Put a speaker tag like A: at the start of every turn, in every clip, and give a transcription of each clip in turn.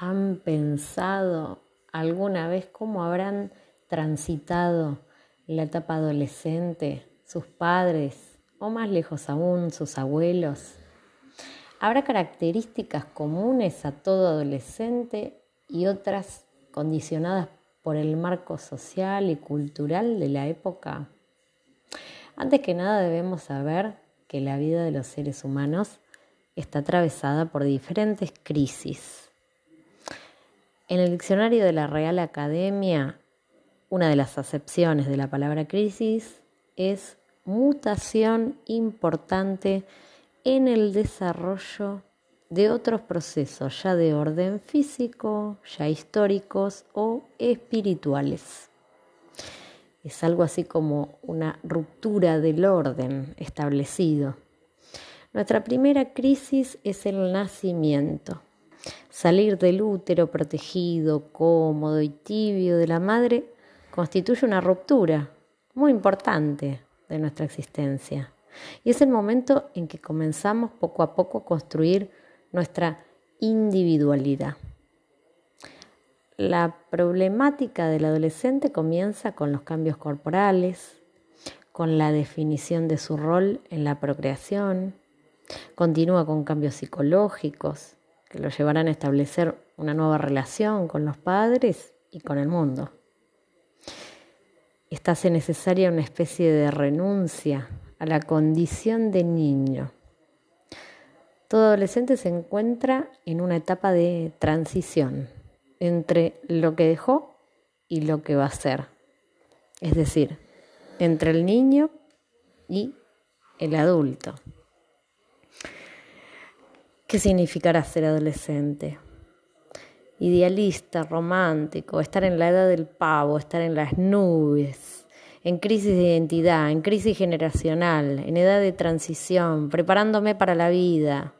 A: han pensado alguna vez cómo habrán transitado la etapa adolescente sus padres o más lejos aún sus abuelos? ¿Habrá características comunes a todo adolescente y otras condicionadas por el marco social y cultural de la época? Antes que nada debemos saber que la vida de los seres humanos está atravesada por diferentes crisis. En el diccionario de la Real Academia, una de las acepciones de la palabra crisis es mutación importante en el desarrollo de otros procesos, ya de orden físico, ya históricos o espirituales. Es algo así como una ruptura del orden establecido. Nuestra primera crisis es el nacimiento. Salir del útero protegido, cómodo y tibio de la madre constituye una ruptura muy importante de nuestra existencia. Y es el momento en que comenzamos poco a poco a construir nuestra individualidad. La problemática del adolescente comienza con los cambios corporales, con la definición de su rol en la procreación, continúa con cambios psicológicos que lo llevarán a establecer una nueva relación con los padres y con el mundo. Esta hace necesaria una especie de renuncia a la condición de niño. Todo adolescente se encuentra en una etapa de transición entre lo que dejó y lo que va a ser. Es decir, entre el niño y el adulto. ¿Qué significará ser adolescente? Idealista, romántico, estar en la edad del pavo, estar en las nubes, en crisis de identidad, en crisis generacional, en edad de transición, preparándome para la vida.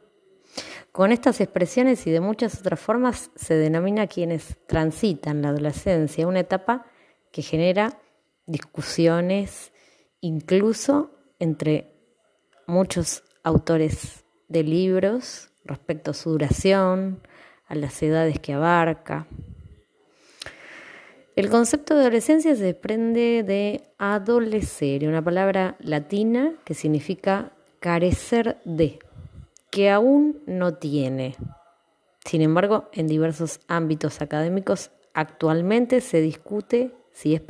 A: Con estas expresiones y de muchas otras formas se denomina quienes transitan la adolescencia, una etapa que genera discusiones incluso entre muchos autores de libros respecto a su duración, a las edades que abarca. El concepto de adolescencia se desprende de adolecer, una palabra latina que significa carecer de, que aún no tiene. Sin embargo, en diversos ámbitos académicos actualmente se discute si es,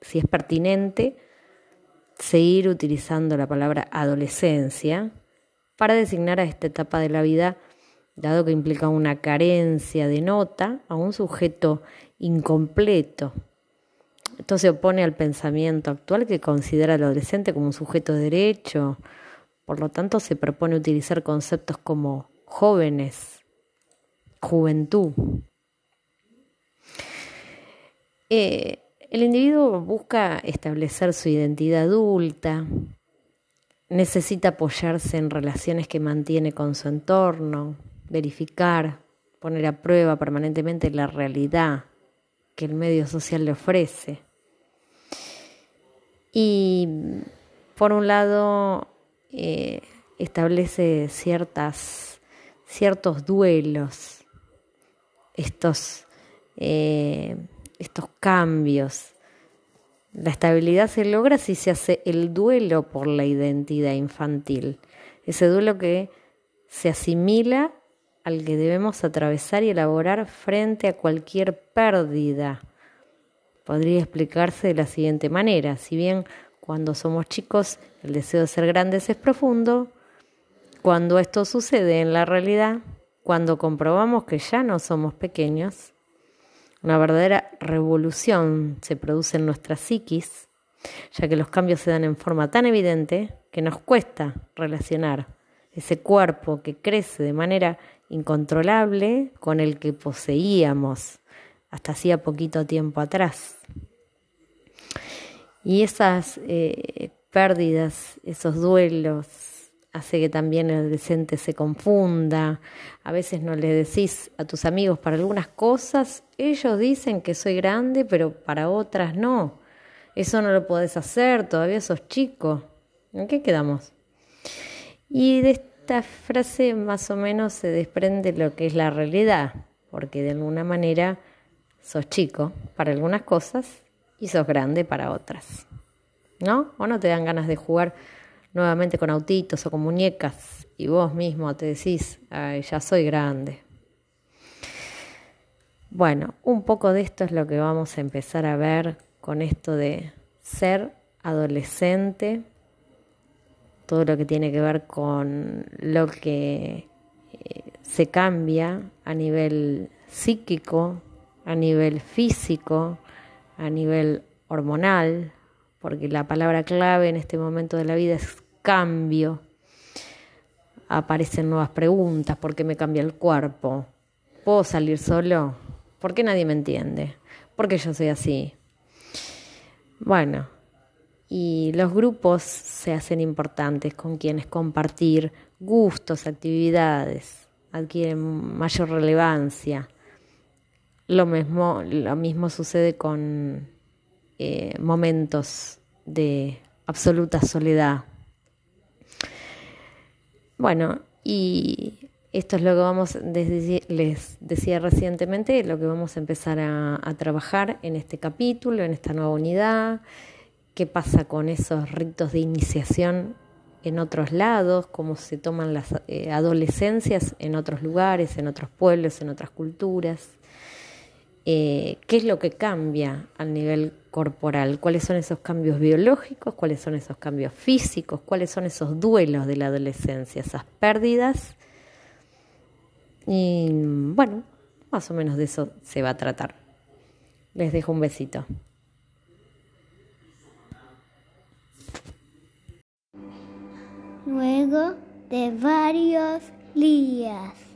A: si es pertinente seguir utilizando la palabra adolescencia para designar a esta etapa de la vida, dado que implica una carencia de nota a un sujeto incompleto. Esto se opone al pensamiento actual que considera al adolescente como un sujeto de derecho. Por lo tanto, se propone utilizar conceptos como jóvenes, juventud. Eh, el individuo busca establecer su identidad adulta, necesita apoyarse en relaciones que mantiene con su entorno, verificar, poner a prueba permanentemente la realidad que el medio social le ofrece. Y por un lado eh, establece ciertas, ciertos duelos, estos, eh, estos cambios. La estabilidad se logra si se hace el duelo por la identidad infantil, ese duelo que se asimila al que debemos atravesar y elaborar frente a cualquier pérdida. Podría explicarse de la siguiente manera, si bien cuando somos chicos el deseo de ser grandes es profundo, cuando esto sucede en la realidad, cuando comprobamos que ya no somos pequeños, una verdadera revolución se produce en nuestra psiquis, ya que los cambios se dan en forma tan evidente que nos cuesta relacionar ese cuerpo que crece de manera incontrolable con el que poseíamos hasta hacía poquito tiempo atrás. Y esas eh, pérdidas, esos duelos, hace que también el adolescente se confunda. A veces no le decís a tus amigos para algunas cosas, ellos dicen que soy grande, pero para otras no. Eso no lo podés hacer, todavía sos chico. ¿En qué quedamos? Y de esta frase más o menos se desprende lo que es la realidad. porque de alguna manera sos chico para algunas cosas y sos grande para otras. ¿No? O no te dan ganas de jugar nuevamente con autitos o con muñecas y vos mismo te decís, ya soy grande. Bueno, un poco de esto es lo que vamos a empezar a ver con esto de ser adolescente, todo lo que tiene que ver con lo que eh, se cambia a nivel psíquico, a nivel físico, a nivel hormonal, porque la palabra clave en este momento de la vida es cambio. Aparecen nuevas preguntas, ¿por qué me cambia el cuerpo? ¿Puedo salir solo? ¿Por qué nadie me entiende? ¿Por qué yo soy así? Bueno, y los grupos se hacen importantes con quienes compartir gustos, actividades, adquieren mayor relevancia. Lo mismo, lo mismo sucede con eh, momentos de absoluta soledad. Bueno, y esto es lo que vamos, les decía recientemente, lo que vamos a empezar a, a trabajar en este capítulo, en esta nueva unidad, qué pasa con esos ritos de iniciación en otros lados, cómo se toman las eh, adolescencias en otros lugares, en otros pueblos, en otras culturas. Eh, qué es lo que cambia al nivel corporal, cuáles son esos cambios biológicos, cuáles son esos cambios físicos, cuáles son esos duelos de la adolescencia, esas pérdidas. Y bueno, más o menos de eso se va a tratar. Les dejo un besito.
B: luego de varios días.